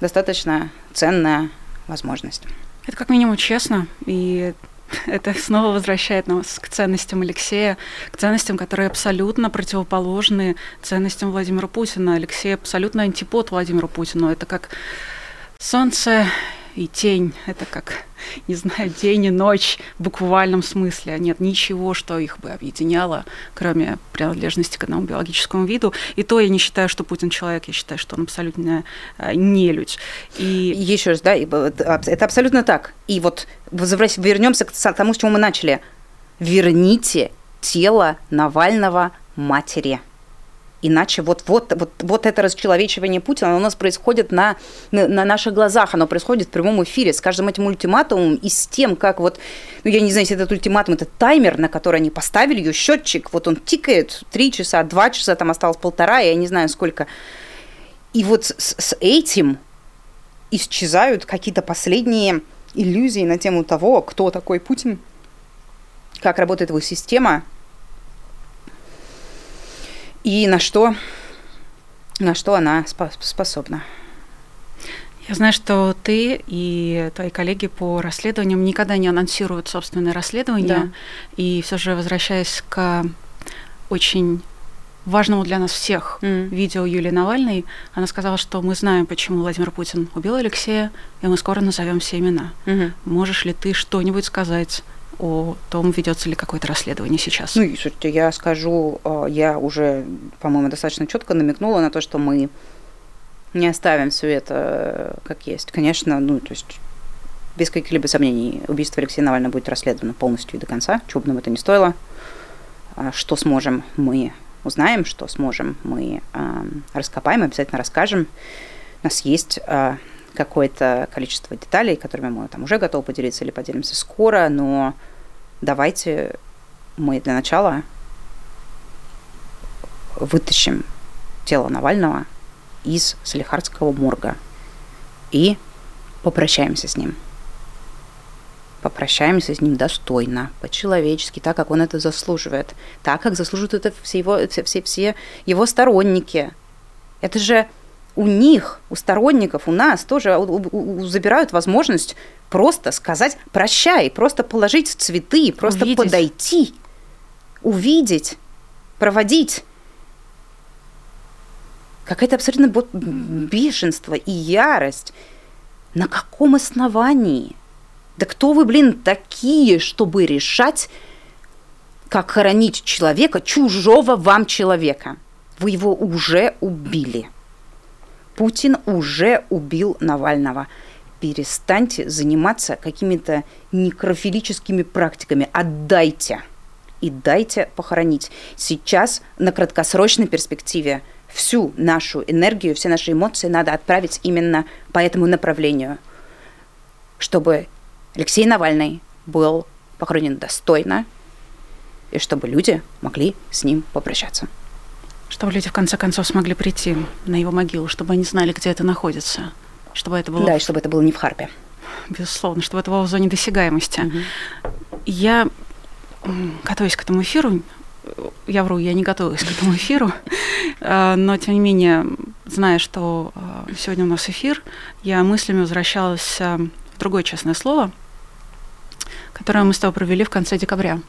достаточно ценная возможность. Это как минимум честно, и это снова возвращает нас к ценностям Алексея, к ценностям, которые абсолютно противоположны ценностям Владимира Путина. Алексей абсолютно антипод Владимиру Путину. Это как солнце и тень. Это как, не знаю, день и ночь в буквальном смысле. Нет ничего, что их бы объединяло, кроме принадлежности к одному биологическому виду. И то я не считаю, что Путин человек, я считаю, что он абсолютно э, нелюдь. И... Еще раз, да, это абсолютно так. И вот вернемся к тому, с чего мы начали. Верните тело Навального матери. Иначе вот, вот, вот, вот это расчеловечивание Путина, у нас происходит на, на наших глазах, оно происходит в прямом эфире с каждым этим ультиматумом и с тем, как вот, ну я не знаю, если этот ультиматум, это таймер, на который они поставили ее, счетчик, вот он тикает, три часа, два часа, там осталось полтора, я не знаю сколько. И вот с, с этим исчезают какие-то последние иллюзии на тему того, кто такой Путин, как работает его система, и на что, на что она способна. Я знаю, что ты и твои коллеги по расследованиям никогда не анонсируют собственные расследования. Да. И все же, возвращаясь к очень важному для нас всех mm. видео Юлии Навальной. Она сказала, что мы знаем, почему Владимир Путин убил Алексея, и мы скоро назовем все имена. Mm-hmm. Можешь ли ты что-нибудь сказать о том, ведется ли какое-то расследование сейчас? Ну, и, слушайте, я скажу, а, я уже, по-моему, достаточно четко намекнула на то, что мы не оставим все это э, как есть. Конечно, ну, то есть без каких-либо сомнений, убийство Алексея Навального будет расследовано полностью и до конца, чего бы нам это ни стоило. А, что сможем, мы узнаем, что сможем, мы э, раскопаем, обязательно расскажем. У нас есть э, какое-то количество деталей, которыми мы там уже готовы поделиться или поделимся скоро, но давайте мы для начала вытащим тело Навального из Салихардского морга и попрощаемся с ним. Попрощаемся с ним достойно, по-человечески, так, как он это заслуживает, так, как заслуживают это все его, все, все, его сторонники. Это же у них, у сторонников, у нас тоже забирают возможность просто сказать прощай, просто положить цветы, просто увидеть. подойти, увидеть, проводить. Какое-то абсолютно бешенство и ярость. На каком основании? Да кто вы, блин, такие, чтобы решать, как хоронить человека, чужого вам человека? Вы его уже убили. Путин уже убил Навального. Перестаньте заниматься какими-то некрофилическими практиками. Отдайте. И дайте похоронить. Сейчас на краткосрочной перспективе всю нашу энергию, все наши эмоции надо отправить именно по этому направлению, чтобы Алексей Навальный был похоронен достойно, и чтобы люди могли с ним попрощаться. Чтобы люди в конце концов смогли прийти на его могилу, чтобы они знали, где это находится. Чтобы это было... Да, и чтобы это было не в Харпе. Безусловно, чтобы это было в зоне досягаемости. Угу. Я, готовясь к этому эфиру, я вру, я не готовилась к этому эфиру, а, но тем не менее, зная, что а, сегодня у нас эфир, я мыслями возвращалась а, в другое честное слово, которое мы с тобой провели в конце декабря.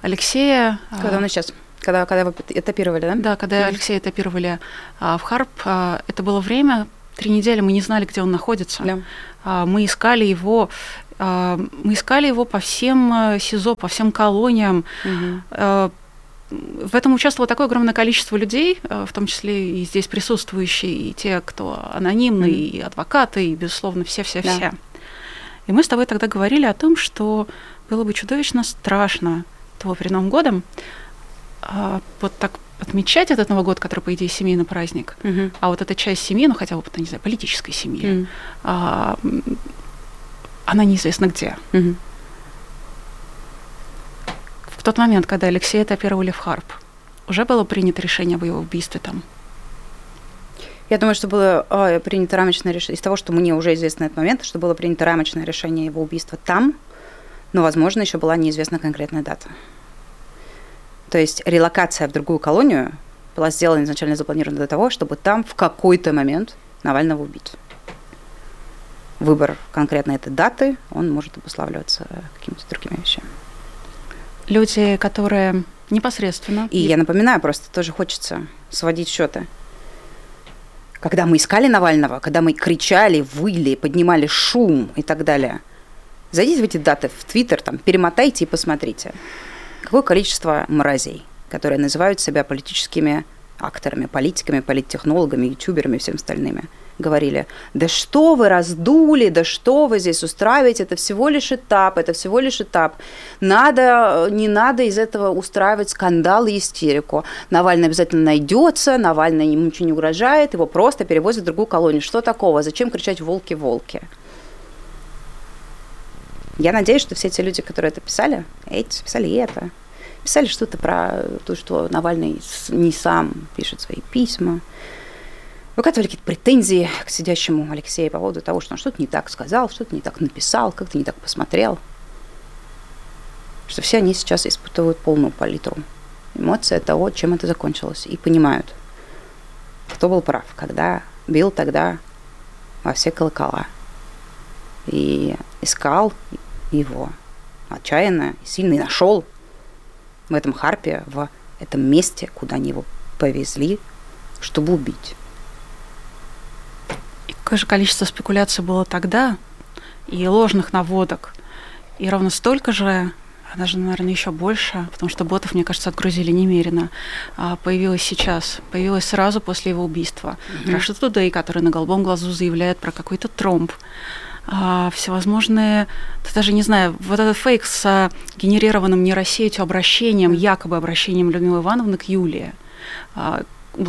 Алексея... Когда нас сейчас? Когда, когда вы этапировали, да? Да, когда mm. Алексея этапировали а, в Харп, а, это было время, три недели мы не знали, где он находится. Да. А, мы искали его, а, мы искали его по всем э, СИЗО, по всем колониям. Mm-hmm. А, в этом участвовало такое огромное количество людей, э, в том числе и здесь присутствующие, и те, кто анонимные, mm-hmm. и адвокаты, и, безусловно, все-все-все. Да. И мы с тобой тогда говорили о том, что было бы чудовищно страшно того перед Новым годом а, вот так отмечать этот Новый год, который, по идее, семейный праздник, угу. а вот эта часть семьи, ну хотя бы, не знаю, политической семьи, угу. а, она неизвестно где. Угу. В тот момент, когда Алексея этапировали в Харп, уже было принято решение об его убийстве там? Я думаю, что было э, принято рамочное решение, из того, что мне уже известно этот момент, что было принято рамочное решение его убийства там, но, возможно, еще была неизвестна конкретная дата. То есть релокация в другую колонию была сделана изначально запланирована для того, чтобы там в какой-то момент Навального убить. Выбор конкретно этой даты, он может обуславливаться какими-то другими вещами. Люди, которые непосредственно... И я напоминаю, просто тоже хочется сводить счеты. Когда мы искали Навального, когда мы кричали, выли, поднимали шум и так далее, зайдите в эти даты в Твиттер, там, перемотайте и посмотрите какое количество мразей, которые называют себя политическими акторами, политиками, политтехнологами, ютуберами и всем остальными, говорили, да что вы раздули, да что вы здесь устраиваете, это всего лишь этап, это всего лишь этап. Надо, не надо из этого устраивать скандал и истерику. Навальный обязательно найдется, Навальный ему ничего не угрожает, его просто перевозят в другую колонию. Что такого? Зачем кричать «волки-волки»? Я надеюсь, что все эти люди, которые это писали, эти писали и это, писали что-то про то, что Навальный не сам пишет свои письма, выкатывали какие-то претензии к сидящему Алексею по поводу того, что он что-то не так сказал, что-то не так написал, как-то не так посмотрел. Что все они сейчас испытывают полную палитру эмоций от того, чем это закончилось, и понимают, кто был прав, когда бил тогда во все колокола. И искал его отчаянно и сильно и нашел в этом харпе, в этом месте, куда они его повезли, чтобы убить. И какое же количество спекуляций было тогда, и ложных наводок, и ровно столько же даже, наверное, еще больше, потому что ботов, мне кажется, отгрузили немерено, а, появилась сейчас, появилась сразу после его убийства. Mm-hmm. Russia Today, который на голубом глазу заявляет про какой-то тромб. А, всевозможные, даже не знаю, вот этот фейк с а, генерированным нейросетью обращением, якобы обращением Людмилы Ивановны к Юлии, а,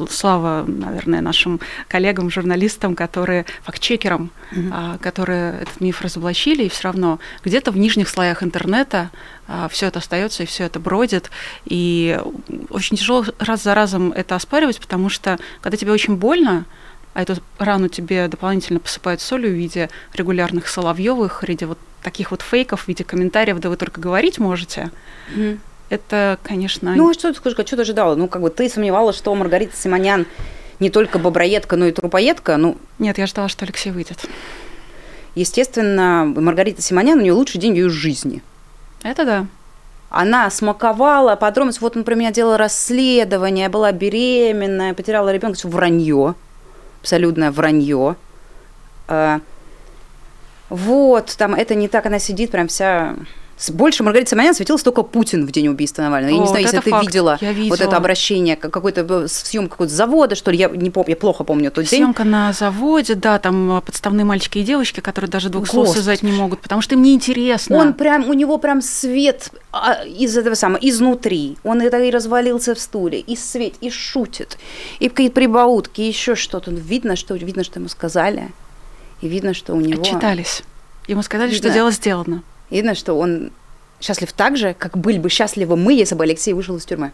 слава, наверное, нашим коллегам, журналистам, которые, фактчекерам, mm-hmm. а, которые этот миф разоблачили, и все равно где-то в нижних слоях интернета а, все это остается и все это бродит. И очень тяжело раз за разом это оспаривать, потому что когда тебе очень больно, а эту рану тебе дополнительно посыпают солью в виде регулярных соловьевых, в виде вот таких вот фейков, в виде комментариев, да вы только говорить можете. Mm-hmm это, конечно... Ну, а что ты скажешь, а что ты ожидала? Ну, как бы ты сомневалась, что Маргарита Симонян не только боброедка, но и трупоедка? Ну... Нет, я ждала, что Алексей выйдет. Естественно, Маргарита Симонян, у нее лучший день ее жизни. Это да. Она смаковала подробности. Вот он про меня делал расследование, была беременная, потеряла ребенка. Все вранье. Абсолютное вранье. А, вот, там это не так, она сидит прям вся больше Маргарита Симонян светилась только Путин в день убийства Навального. Я О, не знаю, если ты видела, видела вот это обращение, какой-то съем какой-то завода, что ли, я не помню, я плохо помню тот день. Съемка на заводе, да, там подставные мальчики и девочки, которые даже двух Господи. слов связать не могут, потому что им неинтересно. Он прям, у него прям свет а, из этого самого, изнутри. Он это и развалился в стуле, и свет, и шутит, и какие-то прибаутки, и еще что-то. Видно, что видно, что ему сказали, и видно, что у него... Отчитались. Ему сказали, что дело сделано. Видно, что он счастлив так же, как были бы счастливы мы, если бы Алексей вышел из тюрьмы.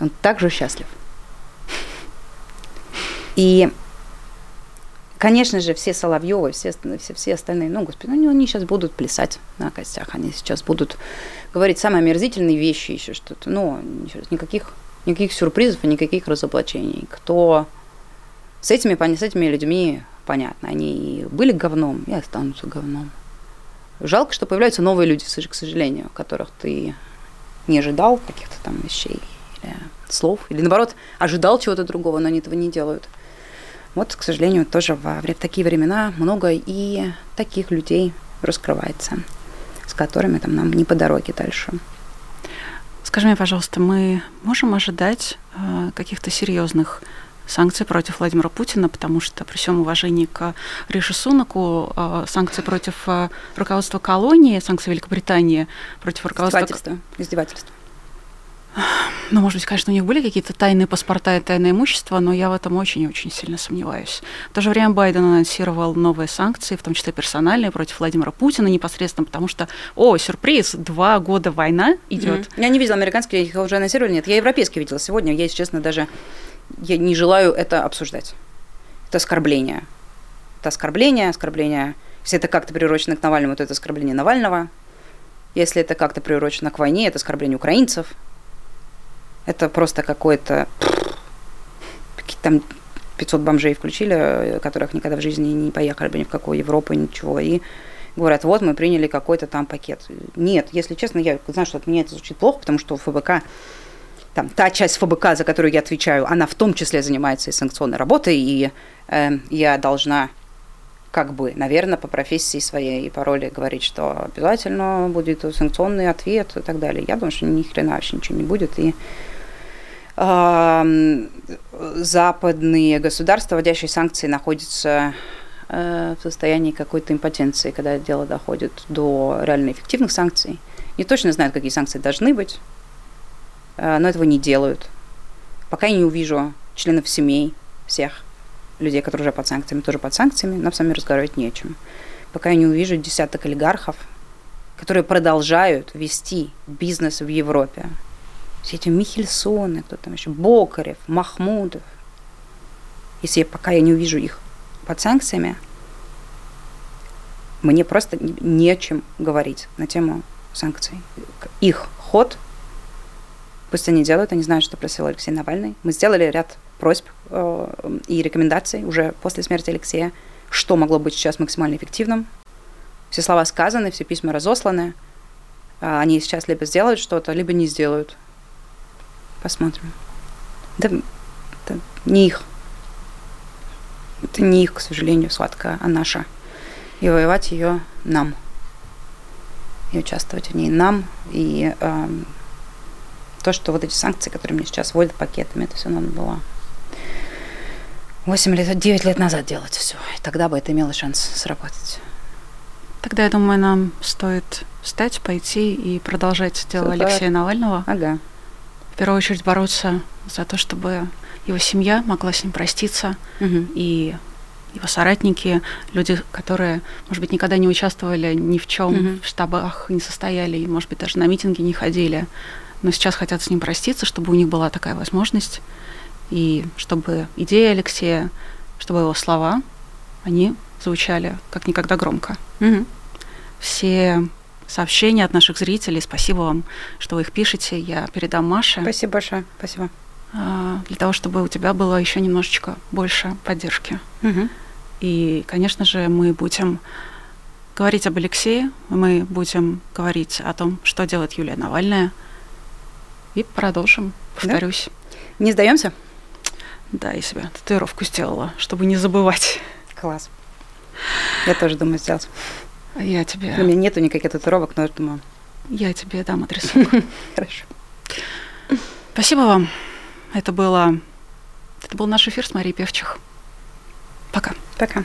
Он также счастлив. И, конечно же, все Соловьевы, все, все, все остальные, ну, господи, ну, они сейчас будут плясать на костях, они сейчас будут говорить самые омерзительные вещи, еще что-то. Ну, никаких, никаких сюрпризов и никаких разоблачений. Кто с этими, с этими людьми, понятно, они были говном и останутся говном. Жалко, что появляются новые люди, к сожалению, которых ты не ожидал каких-то там вещей или слов, или наоборот, ожидал чего-то другого, но они этого не делают. Вот, к сожалению, тоже в такие времена много и таких людей раскрывается, с которыми там нам не по дороге дальше. Скажи мне, пожалуйста, мы можем ожидать э, каких-то серьезных санкции против Владимира Путина, потому что при всем уважении к Риши Сунаку а, санкции против а, руководства колонии, санкции Великобритании против руководства... Издевательство. Издевательство. Ну, может быть, конечно, у них были какие-то тайные паспорта и тайное имущество, но я в этом очень-очень сильно сомневаюсь. В то же время Байден анонсировал новые санкции, в том числе персональные, против Владимира Путина непосредственно, потому что, о, сюрприз, два года война идет. Mm-hmm. Я не видела американские, их уже анонсировали, нет. Я европейские видела сегодня, я, если честно, даже я не желаю это обсуждать. Это оскорбление. Это оскорбление, оскорбление. Если это как-то приурочено к Навальному, то это оскорбление Навального. Если это как-то приурочено к войне, это оскорбление украинцев. Это просто какое-то... Какие-то там 500 бомжей включили, которых никогда в жизни не поехали бы ни в какую Европу, ничего. И говорят, вот мы приняли какой-то там пакет. Нет, если честно, я знаю, что от меня это звучит плохо, потому что ФБК там, та часть ФБК, за которую я отвечаю, она в том числе занимается и санкционной работой, и э, я должна как бы, наверное, по профессии своей и по роли говорить, что обязательно будет санкционный ответ и так далее. Я думаю, что ни хрена вообще ничего не будет. И э, западные государства, вводящие санкции, находятся э, в состоянии какой-то импотенции, когда дело доходит до реально эффективных санкций. Не точно знают, какие санкции должны быть, но этого не делают. Пока я не увижу членов семей всех людей, которые уже под санкциями, тоже под санкциями, нам с вами разговаривать не о чем. Пока я не увижу десяток олигархов, которые продолжают вести бизнес в Европе. Все эти Михельсоны, кто там еще, Бокарев, Махмудов. Если я, пока я не увижу их под санкциями, мне просто не о чем говорить на тему санкций. Их ход – Пусть они делают, они знают, что просил Алексей Навальный. Мы сделали ряд просьб э, и рекомендаций уже после смерти Алексея, что могло быть сейчас максимально эффективным. Все слова сказаны, все письма разосланы. Э, они сейчас либо сделают что-то, либо не сделают. Посмотрим. Да, это не их. Это не их, к сожалению, схватка, а наша. И воевать ее нам. И участвовать в ней нам. И э, то, что вот эти санкции, которые мне сейчас вводят пакетами, это все надо было 8 лет, 9 лет назад делать все. И тогда бы это имело шанс сработать. Тогда, я думаю, нам стоит встать, пойти и продолжать дело Супер. Алексея Навального. Ага. В первую очередь бороться за то, чтобы его семья могла с ним проститься, Мгм. и его соратники, люди, которые, может быть, никогда не участвовали ни в чем Мгм. в штабах, не состояли, и, может быть, даже на митинги не ходили, но сейчас хотят с ним проститься, чтобы у них была такая возможность, и чтобы идеи Алексея, чтобы его слова, они звучали как никогда громко. Мгм. Все сообщения от наших зрителей, спасибо вам, что вы их пишете, я передам Маше, Спасибо большое. Спасибо. а, для того, чтобы у тебя было еще немножечко больше поддержки. Мгм. И, конечно же, мы будем говорить об Алексее, мы будем говорить о том, что делает Юлия Навальная. И продолжим, повторюсь. Не сдаемся? Да, я себе татуировку сделала, чтобы не забывать. Класс. Я тоже думаю сделать. Я У тебе, меня нету никаких татуировок, но я думаю, я тебе дам адрес. хорошо. Спасибо вам. Это было, это был наш эфир с Марией Певчих. Пока. Пока.